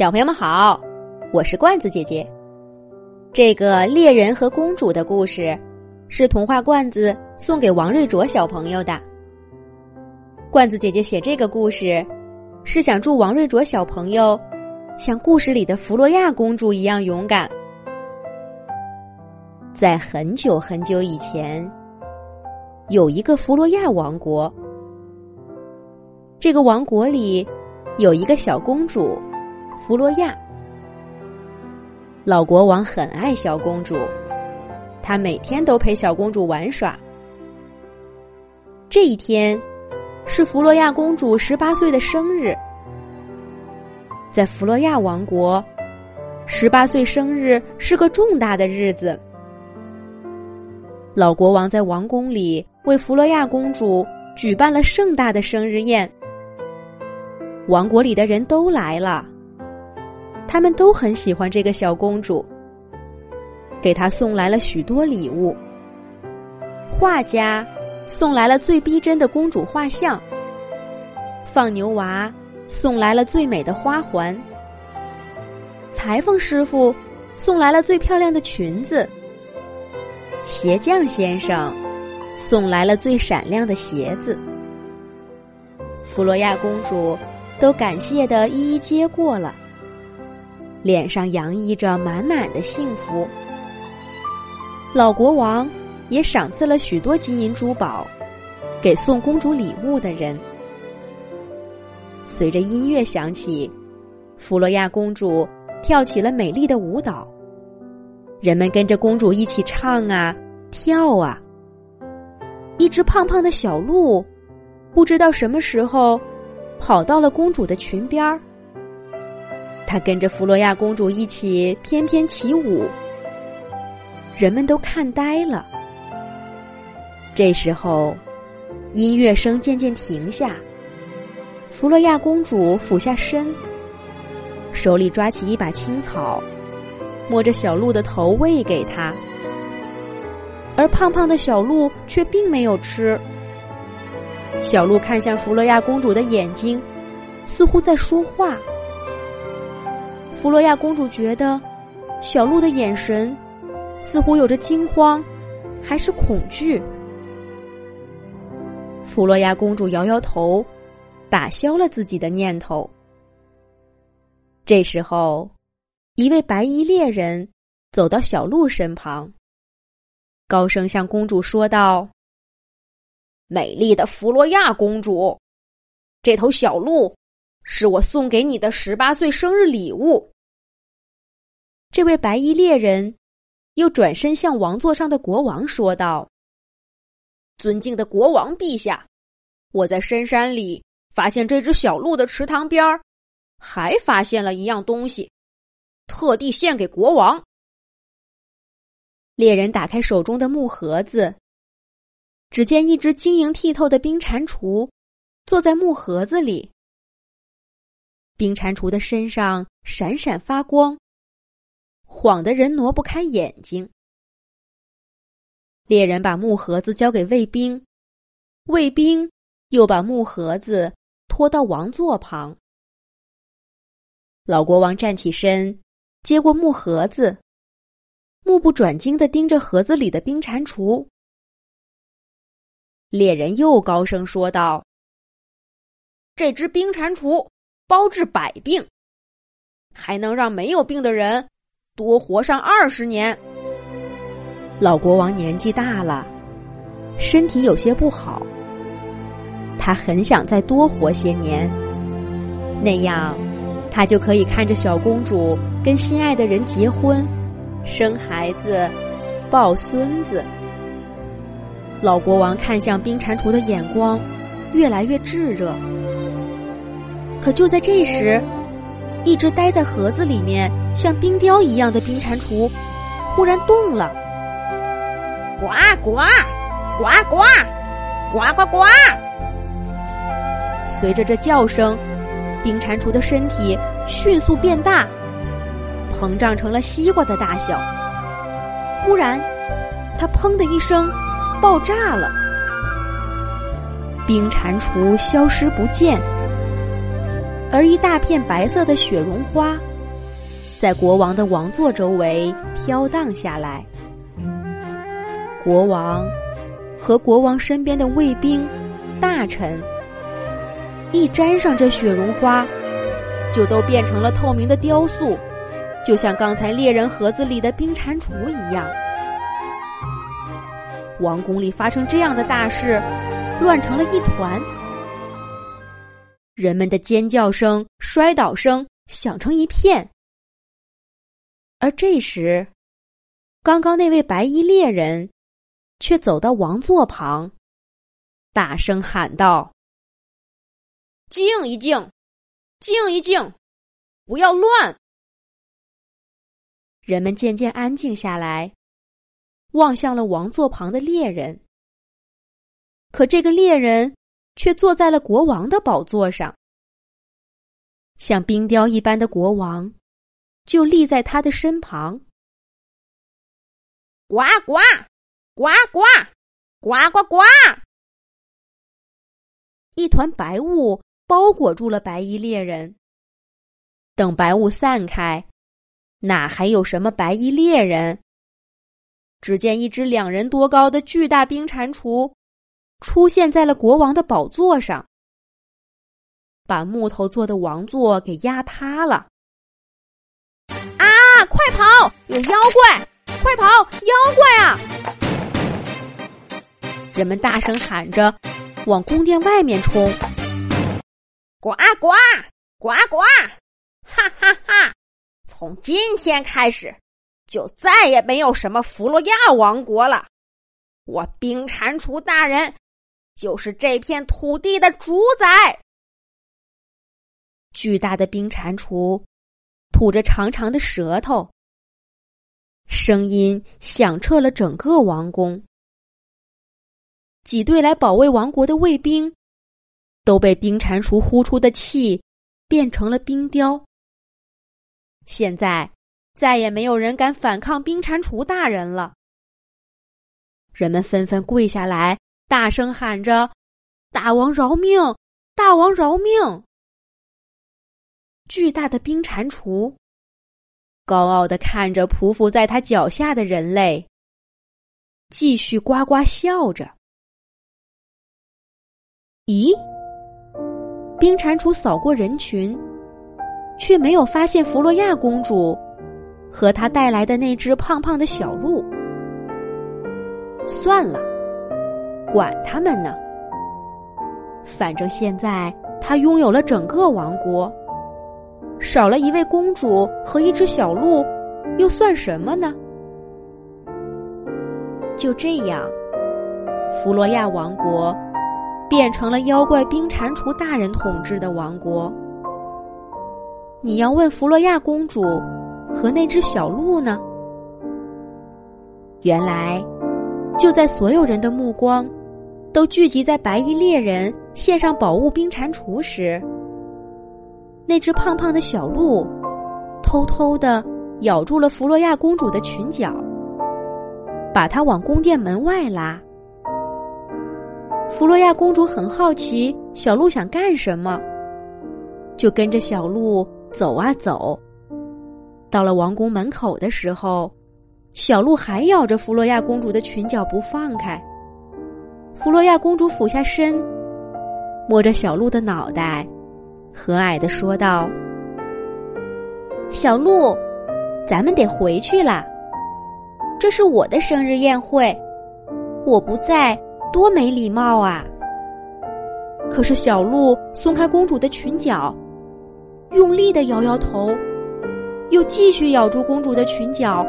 小朋友们好，我是罐子姐姐。这个猎人和公主的故事，是童话罐子送给王瑞卓小朋友的。罐子姐姐写这个故事，是想祝王瑞卓小朋友像故事里的弗洛亚公主一样勇敢。在很久很久以前，有一个弗洛亚王国。这个王国里有一个小公主。弗洛亚，老国王很爱小公主，他每天都陪小公主玩耍。这一天是弗洛亚公主十八岁的生日，在弗洛亚王国，十八岁生日是个重大的日子。老国王在王宫里为弗洛亚公主举办了盛大的生日宴，王国里的人都来了。他们都很喜欢这个小公主，给她送来了许多礼物。画家送来了最逼真的公主画像，放牛娃送来了最美的花环，裁缝师傅送来了最漂亮的裙子，鞋匠先生送来了最闪亮的鞋子。弗洛亚公主都感谢的一一接过了。脸上洋溢着满满的幸福。老国王也赏赐了许多金银珠宝给送公主礼物的人。随着音乐响起，弗洛亚公主跳起了美丽的舞蹈。人们跟着公主一起唱啊，跳啊。一只胖胖的小鹿，不知道什么时候跑到了公主的裙边儿。他跟着弗洛亚公主一起翩翩起舞，人们都看呆了。这时候，音乐声渐渐停下，弗洛亚公主俯下身，手里抓起一把青草，摸着小鹿的头喂给他，而胖胖的小鹿却并没有吃。小鹿看向弗洛亚公主的眼睛，似乎在说话。弗洛亚公主觉得，小鹿的眼神似乎有着惊慌，还是恐惧。弗洛亚公主摇摇头，打消了自己的念头。这时候，一位白衣猎人走到小鹿身旁，高声向公主说道：“美丽的弗洛亚公主，这头小鹿。”是我送给你的十八岁生日礼物。这位白衣猎人又转身向王座上的国王说道：“尊敬的国王陛下，我在深山里发现这只小鹿的池塘边儿，还发现了一样东西，特地献给国王。”猎人打开手中的木盒子，只见一只晶莹剔透的冰蟾蜍坐在木盒子里。冰蟾蜍的身上闪闪发光，晃得人挪不开眼睛。猎人把木盒子交给卫兵，卫兵又把木盒子拖到王座旁。老国王站起身，接过木盒子，目不转睛的盯着盒子里的冰蟾蜍。猎人又高声说道：“这只冰蟾蜍。”包治百病，还能让没有病的人多活上二十年。老国王年纪大了，身体有些不好，他很想再多活些年，那样他就可以看着小公主跟心爱的人结婚、生孩子、抱孙子。老国王看向冰蟾蜍的眼光越来越炙热。可就在这时，一直待在盒子里面像冰雕一样的冰蟾蜍忽然动了，呱呱，呱呱，呱呱呱！随着这叫声，冰蟾蜍的身体迅速变大，膨胀成了西瓜的大小。忽然，它砰的一声爆炸了，冰蟾蜍消失不见。而一大片白色的雪绒花在国王的王座周围飘荡下来。国王和国王身边的卫兵、大臣，一沾上这雪绒花，就都变成了透明的雕塑，就像刚才猎人盒子里的冰蟾蜍一样。王宫里发生这样的大事，乱成了一团，人们的尖叫声、摔倒声响成一片。而这时，刚刚那位白衣猎人。却走到王座旁，大声喊道：“静一静，静一静，不要乱！”人们渐渐安静下来，望向了王座旁的猎人。可这个猎人却坐在了国王的宝座上，像冰雕一般的国王就立在他的身旁。呱呱！呱呱，呱呱呱！一团白雾包裹住了白衣猎人。等白雾散开，哪还有什么白衣猎人？只见一只两人多高的巨大冰蟾蜍出现在了国王的宝座上，把木头做的王座给压塌了。啊！快跑！有妖怪！快跑！妖怪啊！人们大声喊着，往宫殿外面冲。呱呱呱呱！哈哈哈！从今天开始，就再也没有什么弗洛亚王国了。我冰蟾蜍大人就是这片土地的主宰。巨大的冰蟾蜍吐着长长的舌头，声音响彻了整个王宫。几队来保卫王国的卫兵，都被冰蟾蜍呼出的气变成了冰雕。现在再也没有人敢反抗冰蟾蜍大人了。人们纷纷跪下来，大声喊着：“大王饶命！大王饶命！”巨大的冰蟾蜍高傲的看着匍匐在他脚下的人类，继续呱呱笑着。咦，冰蟾蜍扫过人群，却没有发现弗洛亚公主和她带来的那只胖胖的小鹿。算了，管他们呢。反正现在他拥有了整个王国，少了一位公主和一只小鹿，又算什么呢？就这样，弗洛亚王国。变成了妖怪冰蟾蜍大人统治的王国。你要问弗洛亚公主和那只小鹿呢？原来，就在所有人的目光都聚集在白衣猎人献上宝物冰蟾蜍时，那只胖胖的小鹿偷偷的咬住了弗洛亚公主的裙角，把她往宫殿门外拉。弗洛亚公主很好奇小鹿想干什么，就跟着小鹿走啊走。到了王宫门口的时候，小鹿还咬着弗洛亚公主的裙角不放开。弗洛亚公主俯下身，摸着小鹿的脑袋，和蔼的说道：“小鹿，咱们得回去了。这是我的生日宴会，我不在。”多没礼貌啊！可是小鹿松开公主的裙角，用力的摇摇头，又继续咬住公主的裙角，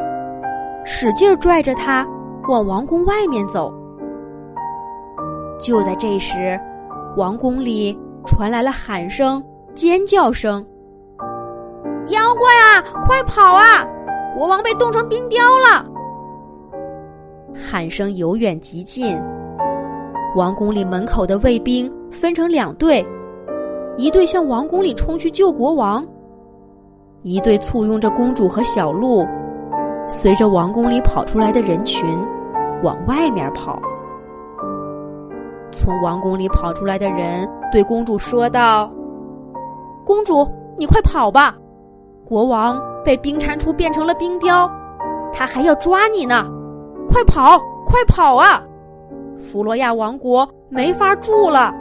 使劲拽着她往王宫外面走。就在这时，王宫里传来了喊声、尖叫声：“妖怪啊，快跑啊！国王被冻成冰雕了！”喊声由远及近。王宫里门口的卫兵分成两队，一队向王宫里冲去救国王，一队簇拥着公主和小鹿，随着王宫里跑出来的人群往外面跑。从王宫里跑出来的人对公主说道：“公主，你快跑吧，国王被冰蟾蜍变成了冰雕，他还要抓你呢！快跑，快跑啊！弗罗亚王国没法住了。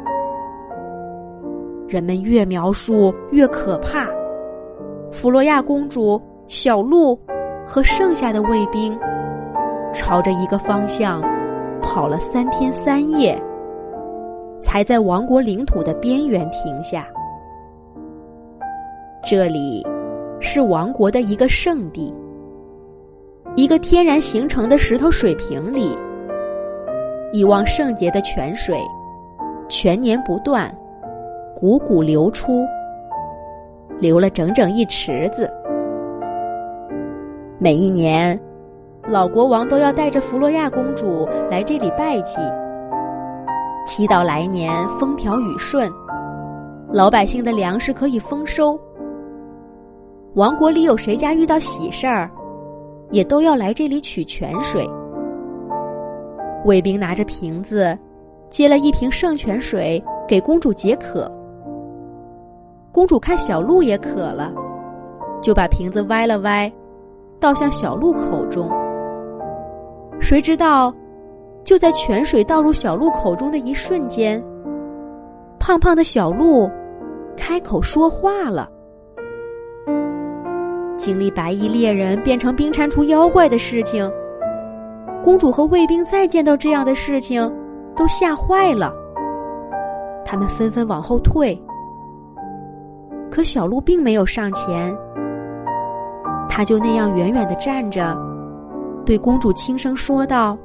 人们越描述越可怕。弗罗亚公主、小鹿和剩下的卫兵，朝着一个方向跑了三天三夜，才在王国领土的边缘停下。这里是王国的一个圣地，一个天然形成的石头水瓶里，一汪圣洁的泉水，全年不断，汩汩流出。流了整整一池子。每一年，老国王都要带着弗洛亚公主来这里拜祭，祈祷来年风调雨顺，老百姓的粮食可以丰收。王国里有谁家遇到喜事儿，也都要来这里取泉水。卫兵拿着瓶子，接了一瓶圣泉水给公主解渴。公主看小鹿也渴了，就把瓶子歪了歪，倒向小鹿口中。谁知道，就在泉水倒入小鹿口中的一瞬间，胖胖的小鹿开口说话了。经历白衣猎人变成冰蟾蜍妖怪的事情，公主和卫兵再见到这样的事情，都吓坏了。他们纷纷往后退。可小鹿并没有上前，他就那样远远的站着，对公主轻声说道：“